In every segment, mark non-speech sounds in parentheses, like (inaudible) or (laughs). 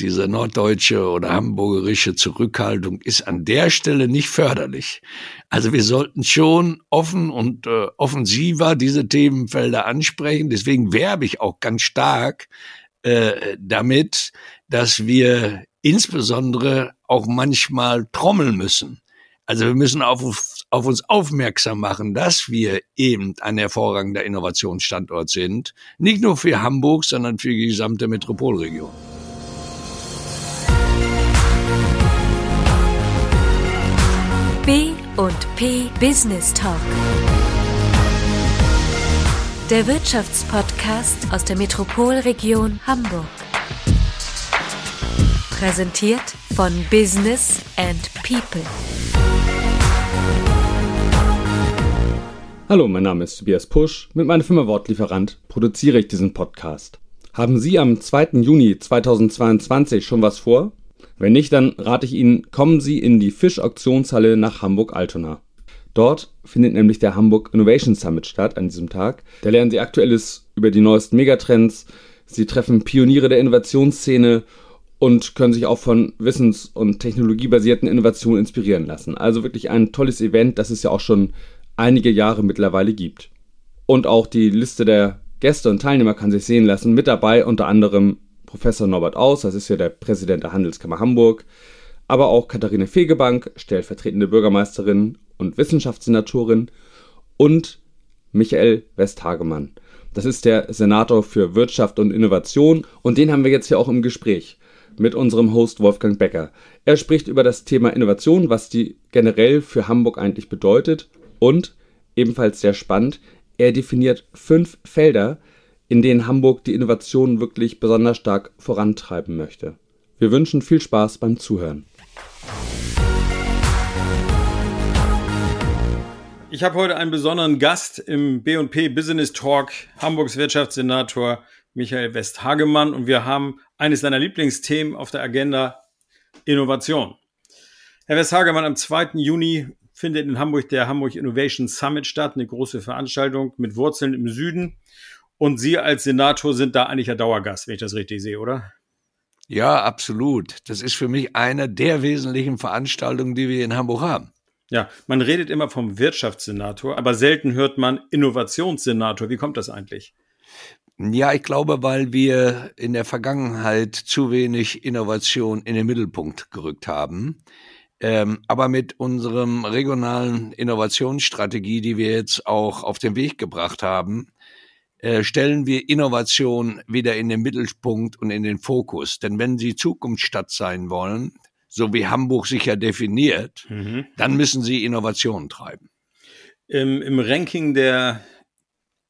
diese norddeutsche oder hamburgerische Zurückhaltung ist an der Stelle nicht förderlich. Also wir sollten schon offen und äh, offensiver diese Themenfelder ansprechen. Deswegen werbe ich auch ganz stark äh, damit, dass wir insbesondere auch manchmal trommeln müssen. Also wir müssen auf, auf uns aufmerksam machen, dass wir eben ein hervorragender Innovationsstandort sind. Nicht nur für Hamburg, sondern für die gesamte Metropolregion. B und P Business Talk. Der Wirtschaftspodcast aus der Metropolregion Hamburg. Präsentiert von Business and People. Hallo, mein Name ist Tobias Pusch. Mit meiner Firma Wortlieferant produziere ich diesen Podcast. Haben Sie am 2. Juni 2022 schon was vor? Wenn nicht, dann rate ich Ihnen, kommen Sie in die Fischauktionshalle nach Hamburg-Altona. Dort findet nämlich der Hamburg Innovation Summit statt an diesem Tag. Da lernen Sie Aktuelles über die neuesten Megatrends. Sie treffen Pioniere der Innovationsszene und können sich auch von wissens- und technologiebasierten Innovationen inspirieren lassen. Also wirklich ein tolles Event, das es ja auch schon einige Jahre mittlerweile gibt. Und auch die Liste der Gäste und Teilnehmer kann sich sehen lassen. Mit dabei unter anderem Professor Norbert Aus, das ist ja der Präsident der Handelskammer Hamburg, aber auch Katharina Fegebank, stellvertretende Bürgermeisterin und Wissenschaftssenatorin und Michael Westhagemann. Das ist der Senator für Wirtschaft und Innovation und den haben wir jetzt hier auch im Gespräch mit unserem Host Wolfgang Becker. Er spricht über das Thema Innovation, was die generell für Hamburg eigentlich bedeutet und ebenfalls sehr spannend, er definiert fünf Felder, in denen Hamburg die Innovation wirklich besonders stark vorantreiben möchte. Wir wünschen viel Spaß beim Zuhören. Ich habe heute einen besonderen Gast im B&P Business Talk, Hamburgs Wirtschaftssenator Michael Westhagemann und wir haben eines seiner Lieblingsthemen auf der Agenda, Innovation. Herr Westhagemann, am 2. Juni findet in Hamburg der Hamburg Innovation Summit statt, eine große Veranstaltung mit Wurzeln im Süden. Und Sie als Senator sind da eigentlich ein Dauergast, wenn ich das richtig sehe, oder? Ja, absolut. Das ist für mich eine der wesentlichen Veranstaltungen, die wir in Hamburg haben. Ja, man redet immer vom Wirtschaftssenator, aber selten hört man Innovationssenator. Wie kommt das eigentlich? Ja, ich glaube, weil wir in der Vergangenheit zu wenig Innovation in den Mittelpunkt gerückt haben. Ähm, aber mit unserem regionalen Innovationsstrategie, die wir jetzt auch auf den Weg gebracht haben, äh, stellen wir Innovation wieder in den Mittelpunkt und in den Fokus. Denn wenn Sie Zukunftsstadt sein wollen, so wie Hamburg sich ja definiert, mhm. dann müssen Sie Innovation treiben. Im, Im Ranking der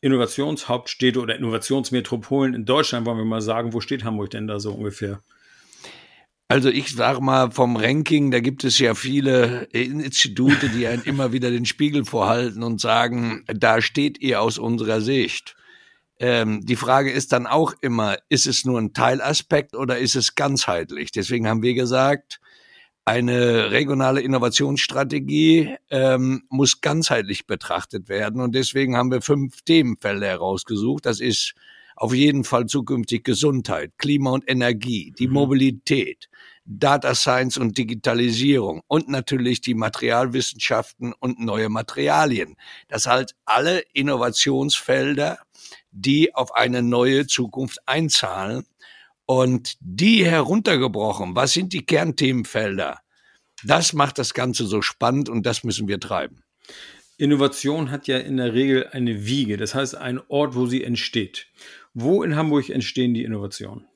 Innovationshauptstädte oder Innovationsmetropolen in Deutschland wollen wir mal sagen, wo steht Hamburg denn da so ungefähr? Also ich sage mal vom Ranking, da gibt es ja viele Institute, die einen immer wieder den Spiegel vorhalten und sagen, da steht ihr aus unserer Sicht. Ähm, die Frage ist dann auch immer, ist es nur ein Teilaspekt oder ist es ganzheitlich? Deswegen haben wir gesagt, eine regionale Innovationsstrategie ähm, muss ganzheitlich betrachtet werden und deswegen haben wir fünf Themenfelder herausgesucht. Das ist auf jeden Fall zukünftig Gesundheit, Klima und Energie, die mhm. Mobilität, Data Science und Digitalisierung und natürlich die Materialwissenschaften und neue Materialien. Das halt alle Innovationsfelder, die auf eine neue Zukunft einzahlen. Und die heruntergebrochen, was sind die Kernthemenfelder? Das macht das Ganze so spannend und das müssen wir treiben. Innovation hat ja in der Regel eine Wiege, das heißt ein Ort, wo sie entsteht. Wo in Hamburg entstehen die Innovationen?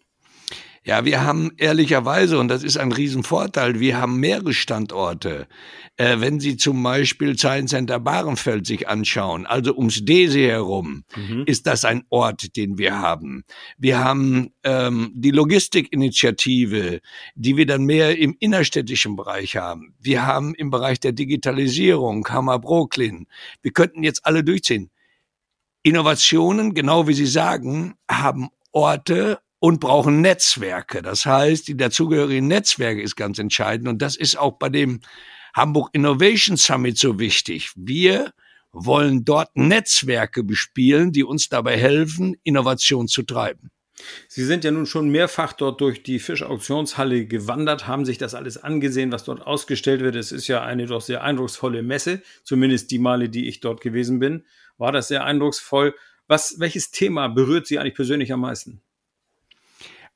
Ja, wir haben ehrlicherweise, und das ist ein Riesenvorteil, wir haben mehrere Standorte. Äh, wenn Sie zum Beispiel Science Center Bahrenfeld sich anschauen, also ums Dese herum, mhm. ist das ein Ort, den wir haben. Wir haben ähm, die Logistikinitiative, die wir dann mehr im innerstädtischen Bereich haben. Wir haben im Bereich der Digitalisierung Hammer Brooklyn. Wir könnten jetzt alle durchziehen. Innovationen, genau wie Sie sagen, haben Orte und brauchen Netzwerke. Das heißt, die dazugehörigen Netzwerke ist ganz entscheidend und das ist auch bei dem Hamburg Innovation Summit so wichtig. Wir wollen dort Netzwerke bespielen, die uns dabei helfen, Innovation zu treiben. Sie sind ja nun schon mehrfach dort durch die Fischauktionshalle gewandert, haben sich das alles angesehen, was dort ausgestellt wird. Es ist ja eine doch sehr eindrucksvolle Messe, zumindest die Male, die ich dort gewesen bin, war das sehr eindrucksvoll. Was, welches Thema berührt Sie eigentlich persönlich am meisten?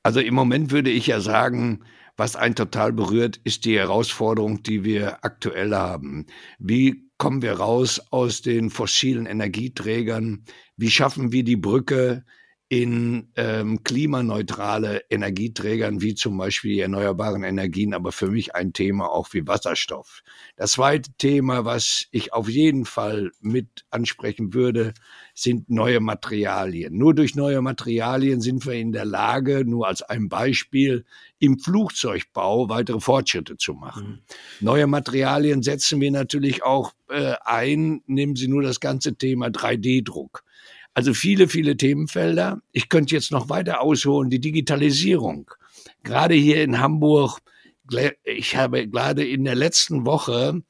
Also im Moment würde ich ja sagen, was einen total berührt, ist die Herausforderung, die wir aktuell haben. Wie kommen wir raus aus den fossilen Energieträgern? Wie schaffen wir die Brücke in ähm, klimaneutrale Energieträgern wie zum Beispiel die erneuerbaren Energien, aber für mich ein Thema auch wie Wasserstoff. Das zweite Thema, was ich auf jeden Fall mit ansprechen würde, sind neue Materialien. Nur durch neue Materialien sind wir in der Lage, nur als ein Beispiel, im Flugzeugbau weitere Fortschritte zu machen. Mhm. Neue Materialien setzen wir natürlich auch äh, ein. Nehmen Sie nur das ganze Thema 3D-Druck. Also viele, viele Themenfelder. Ich könnte jetzt noch weiter ausholen, die Digitalisierung. Gerade hier in Hamburg, ich habe gerade in der letzten Woche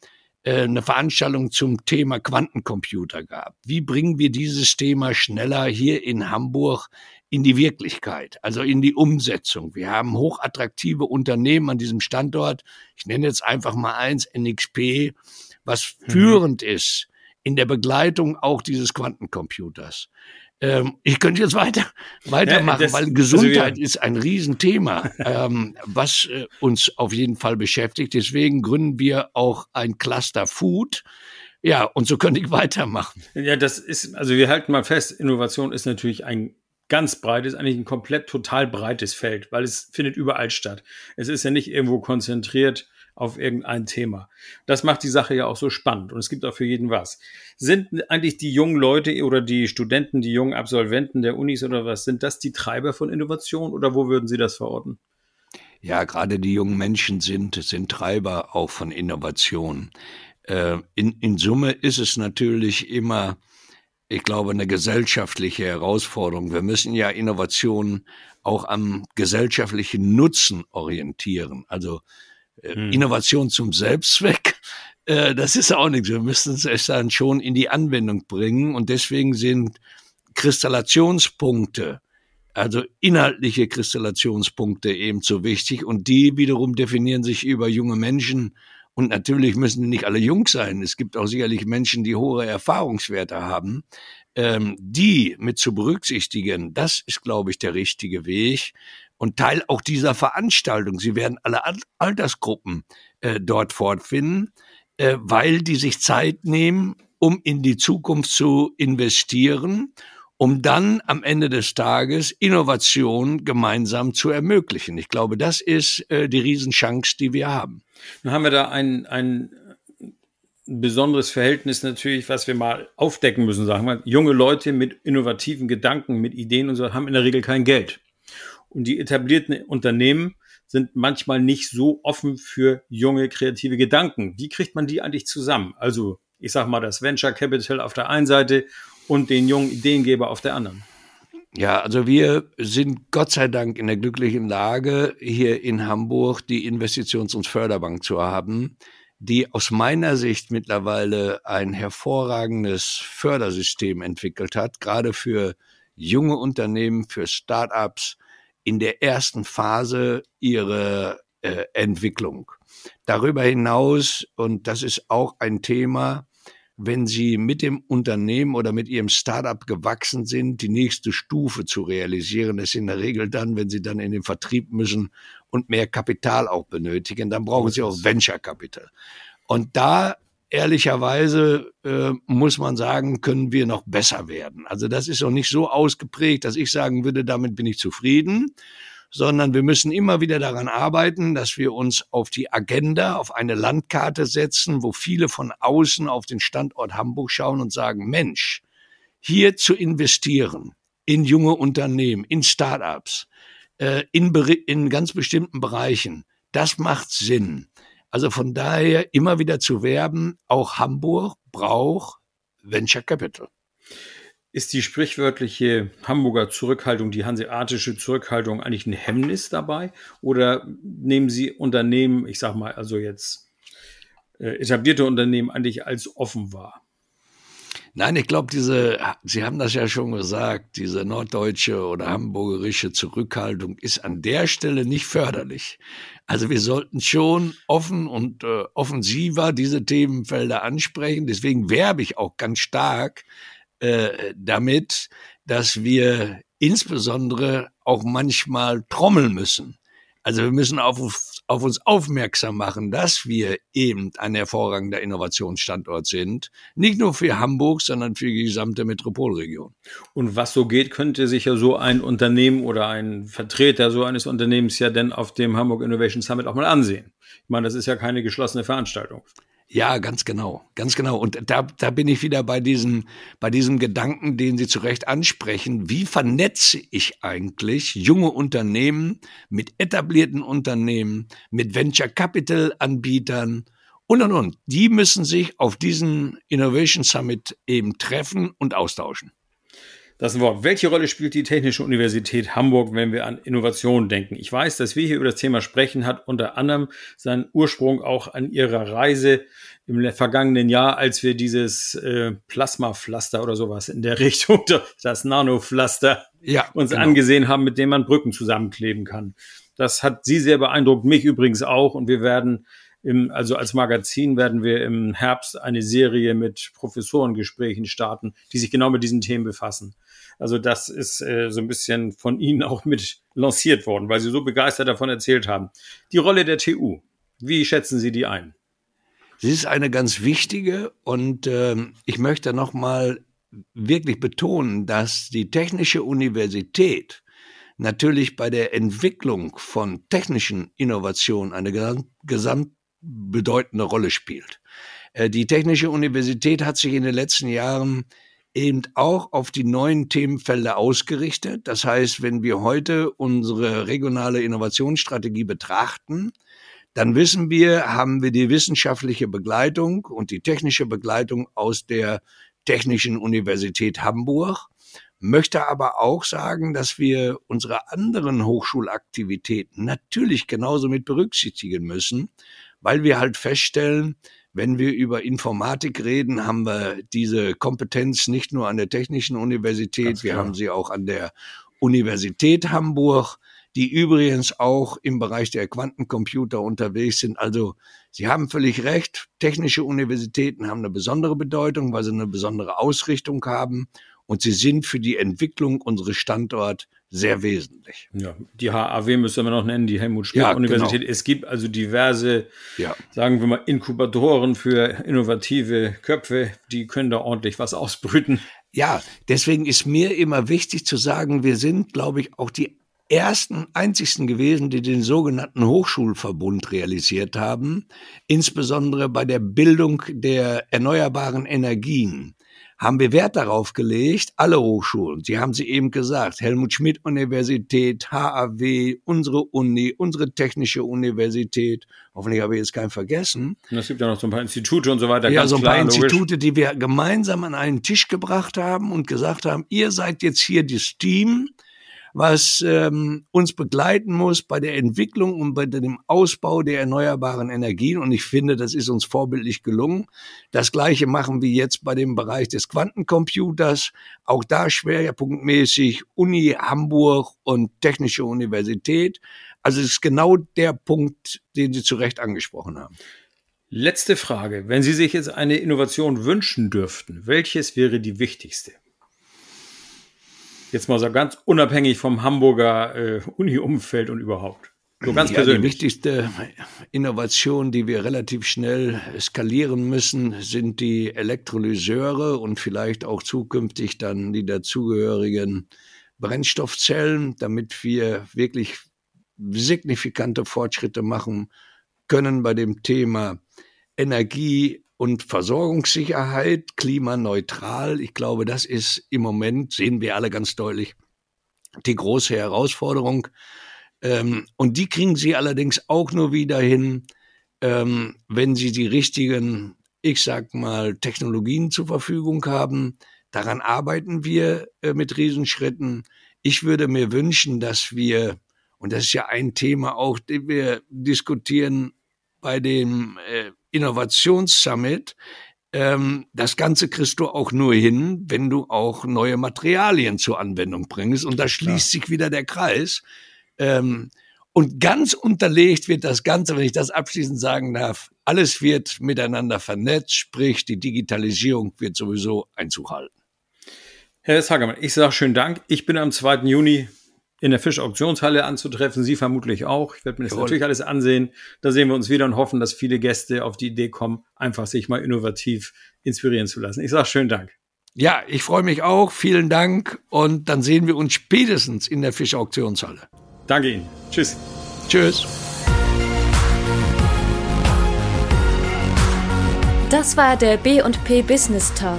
äh, eine Veranstaltung zum Thema Quantencomputer gehabt. Wie bringen wir dieses Thema schneller hier in Hamburg in die Wirklichkeit, also in die Umsetzung? Wir haben hochattraktive Unternehmen an diesem Standort. Ich nenne jetzt einfach mal eins, NXP, was mhm. führend ist in der Begleitung auch dieses Quantencomputers. Ähm, ich könnte jetzt weiter (laughs) weitermachen, ja, das, weil Gesundheit also ist ein Riesenthema, (laughs) ähm, was äh, uns auf jeden Fall beschäftigt. Deswegen gründen wir auch ein Cluster Food. Ja, und so könnte ich weitermachen. Ja, das ist, also wir halten mal fest, Innovation ist natürlich ein ganz breites, eigentlich ein komplett total breites Feld, weil es findet überall statt. Es ist ja nicht irgendwo konzentriert auf irgendein Thema. Das macht die Sache ja auch so spannend und es gibt auch für jeden was. Sind eigentlich die jungen Leute oder die Studenten, die jungen Absolventen der Unis oder was, sind das die Treiber von Innovation oder wo würden Sie das verorten? Ja, gerade die jungen Menschen sind, sind Treiber auch von Innovation. Äh, in, in Summe ist es natürlich immer, ich glaube, eine gesellschaftliche Herausforderung. Wir müssen ja Innovationen auch am gesellschaftlichen Nutzen orientieren. Also hm. Innovation zum Selbstzweck, äh, das ist auch nichts. Wir müssen es dann schon in die Anwendung bringen und deswegen sind Kristallationspunkte, also inhaltliche Kristallationspunkte eben so wichtig und die wiederum definieren sich über junge Menschen und natürlich müssen nicht alle jung sein. Es gibt auch sicherlich Menschen, die hohe Erfahrungswerte haben. Ähm, die mit zu berücksichtigen, das ist, glaube ich, der richtige Weg und Teil auch dieser Veranstaltung. Sie werden alle Altersgruppen äh, dort fortfinden, äh, weil die sich Zeit nehmen, um in die Zukunft zu investieren, um dann am Ende des Tages Innovation gemeinsam zu ermöglichen. Ich glaube, das ist äh, die Riesenchance, die wir haben. Nun haben wir da ein, ein besonderes Verhältnis natürlich, was wir mal aufdecken müssen, sagen wir. Junge Leute mit innovativen Gedanken, mit Ideen und so haben in der Regel kein Geld. Und die etablierten Unternehmen sind manchmal nicht so offen für junge kreative Gedanken. Wie kriegt man die eigentlich zusammen? Also, ich sag mal, das Venture Capital auf der einen Seite und den jungen Ideengeber auf der anderen. Ja, also wir sind Gott sei Dank in der glücklichen Lage, hier in Hamburg die Investitions- und Förderbank zu haben, die aus meiner Sicht mittlerweile ein hervorragendes Fördersystem entwickelt hat, gerade für junge Unternehmen, für Start-ups, in der ersten Phase ihrer äh, Entwicklung. Darüber hinaus, und das ist auch ein Thema, wenn Sie mit dem Unternehmen oder mit Ihrem Startup gewachsen sind, die nächste Stufe zu realisieren, ist in der Regel dann, wenn Sie dann in den Vertrieb müssen und mehr Kapital auch benötigen, dann brauchen Sie auch Venture Capital. Und da ehrlicherweise äh, muss man sagen, können wir noch besser werden. Also das ist noch nicht so ausgeprägt, dass ich sagen würde, damit bin ich zufrieden, sondern wir müssen immer wieder daran arbeiten, dass wir uns auf die Agenda, auf eine Landkarte setzen, wo viele von außen auf den Standort Hamburg schauen und sagen, Mensch, hier zu investieren in junge Unternehmen, in Startups, äh, in, in ganz bestimmten Bereichen, das macht Sinn. Also von daher immer wieder zu werben, auch Hamburg braucht Venture Capital. Ist die sprichwörtliche Hamburger Zurückhaltung, die hanseatische Zurückhaltung eigentlich ein Hemmnis dabei? Oder nehmen Sie Unternehmen, ich sag mal, also jetzt äh, etablierte Unternehmen eigentlich als offen wahr? Nein, ich glaube, diese, Sie haben das ja schon gesagt, diese norddeutsche oder hamburgerische Zurückhaltung ist an der Stelle nicht förderlich. Also wir sollten schon offen und äh, offensiver diese Themenfelder ansprechen. Deswegen werbe ich auch ganz stark äh, damit, dass wir insbesondere auch manchmal trommeln müssen. Also wir müssen auf, auf uns aufmerksam machen, dass wir eben ein hervorragender Innovationsstandort sind. Nicht nur für Hamburg, sondern für die gesamte Metropolregion. Und was so geht, könnte sich ja so ein Unternehmen oder ein Vertreter so eines Unternehmens ja denn auf dem Hamburg Innovation Summit auch mal ansehen. Ich meine, das ist ja keine geschlossene Veranstaltung. Ja, ganz genau, ganz genau. Und da, da bin ich wieder bei diesem, bei diesem Gedanken, den Sie zu Recht ansprechen. Wie vernetze ich eigentlich junge Unternehmen mit etablierten Unternehmen, mit Venture Capital Anbietern und und und? Die müssen sich auf diesen Innovation Summit eben treffen und austauschen. Das Wort. Welche Rolle spielt die Technische Universität Hamburg, wenn wir an Innovation denken? Ich weiß, dass wir hier über das Thema sprechen, hat unter anderem seinen Ursprung auch an ihrer Reise im vergangenen Jahr, als wir dieses äh, Plasmapflaster oder sowas in der (laughs) Richtung, das Nanopflaster, ja, uns genau. angesehen haben, mit dem man Brücken zusammenkleben kann. Das hat Sie sehr beeindruckt, mich übrigens auch. Und wir werden im, also als Magazin werden wir im Herbst eine Serie mit Professorengesprächen starten, die sich genau mit diesen Themen befassen. Also das ist äh, so ein bisschen von Ihnen auch mit lanciert worden, weil Sie so begeistert davon erzählt haben. Die Rolle der TU, wie schätzen Sie die ein? Sie ist eine ganz wichtige und äh, ich möchte noch mal wirklich betonen, dass die Technische Universität natürlich bei der Entwicklung von technischen Innovationen eine gesamt, gesamt Rolle spielt. Äh, die Technische Universität hat sich in den letzten Jahren eben auch auf die neuen Themenfelder ausgerichtet. Das heißt, wenn wir heute unsere regionale Innovationsstrategie betrachten, dann wissen wir, haben wir die wissenschaftliche Begleitung und die technische Begleitung aus der Technischen Universität Hamburg, möchte aber auch sagen, dass wir unsere anderen Hochschulaktivitäten natürlich genauso mit berücksichtigen müssen, weil wir halt feststellen, wenn wir über Informatik reden, haben wir diese Kompetenz nicht nur an der Technischen Universität, wir haben sie auch an der Universität Hamburg, die übrigens auch im Bereich der Quantencomputer unterwegs sind. Also Sie haben völlig recht, technische Universitäten haben eine besondere Bedeutung, weil sie eine besondere Ausrichtung haben und sie sind für die Entwicklung unseres Standorts sehr wesentlich. Ja, die HAW müssen wir noch nennen, die Helmut Schmidt ja, Universität. Genau. Es gibt also diverse, ja. sagen wir mal, Inkubatoren für innovative Köpfe, die können da ordentlich was ausbrüten. Ja, deswegen ist mir immer wichtig zu sagen, wir sind, glaube ich, auch die ersten, einzigsten gewesen, die den sogenannten Hochschulverbund realisiert haben, insbesondere bei der Bildung der erneuerbaren Energien haben wir Wert darauf gelegt, alle Hochschulen, Sie haben sie eben gesagt, Helmut Schmidt Universität, HAW, unsere Uni, unsere Technische Universität, hoffentlich habe ich jetzt keinen vergessen. Und es gibt ja noch so ein paar Institute und so weiter. Ja, so ein paar klar, Institute, logisch. die wir gemeinsam an einen Tisch gebracht haben und gesagt haben, ihr seid jetzt hier das Team, was ähm, uns begleiten muss bei der Entwicklung und bei dem Ausbau der erneuerbaren Energien. Und ich finde, das ist uns vorbildlich gelungen. Das Gleiche machen wir jetzt bei dem Bereich des Quantencomputers. Auch da schwerpunktmäßig Uni Hamburg und Technische Universität. Also es ist genau der Punkt, den Sie zu Recht angesprochen haben. Letzte Frage. Wenn Sie sich jetzt eine Innovation wünschen dürften, welches wäre die wichtigste? Jetzt mal so ganz unabhängig vom Hamburger äh, Uni-Umfeld und überhaupt. So ganz ja, persönlich. Die wichtigste Innovation, die wir relativ schnell skalieren müssen, sind die Elektrolyseure und vielleicht auch zukünftig dann die dazugehörigen Brennstoffzellen, damit wir wirklich signifikante Fortschritte machen können bei dem Thema Energie, und Versorgungssicherheit, klimaneutral. Ich glaube, das ist im Moment, sehen wir alle ganz deutlich, die große Herausforderung. Ähm, und die kriegen sie allerdings auch nur wieder hin, ähm, wenn sie die richtigen, ich sag mal, Technologien zur Verfügung haben. Daran arbeiten wir äh, mit Riesenschritten. Ich würde mir wünschen, dass wir, und das ist ja ein Thema auch, den wir diskutieren bei dem äh, Innovationssummit, ähm, das Ganze kriegst du auch nur hin, wenn du auch neue Materialien zur Anwendung bringst. Und da schließt Klar. sich wieder der Kreis. Ähm, und ganz unterlegt wird das Ganze, wenn ich das abschließend sagen darf, alles wird miteinander vernetzt, sprich die Digitalisierung wird sowieso Einzug halten. Herr Hagemann, ich sage schönen Dank. Ich bin am 2. Juni in der Fischauktionshalle anzutreffen. Sie vermutlich auch. Ich werde mir das Jawohl. natürlich alles ansehen. Da sehen wir uns wieder und hoffen, dass viele Gäste auf die Idee kommen, einfach sich mal innovativ inspirieren zu lassen. Ich sage schönen Dank. Ja, ich freue mich auch. Vielen Dank. Und dann sehen wir uns spätestens in der Fischauktionshalle. Danke Ihnen. Tschüss. Tschüss. Das war der B&P Business Talk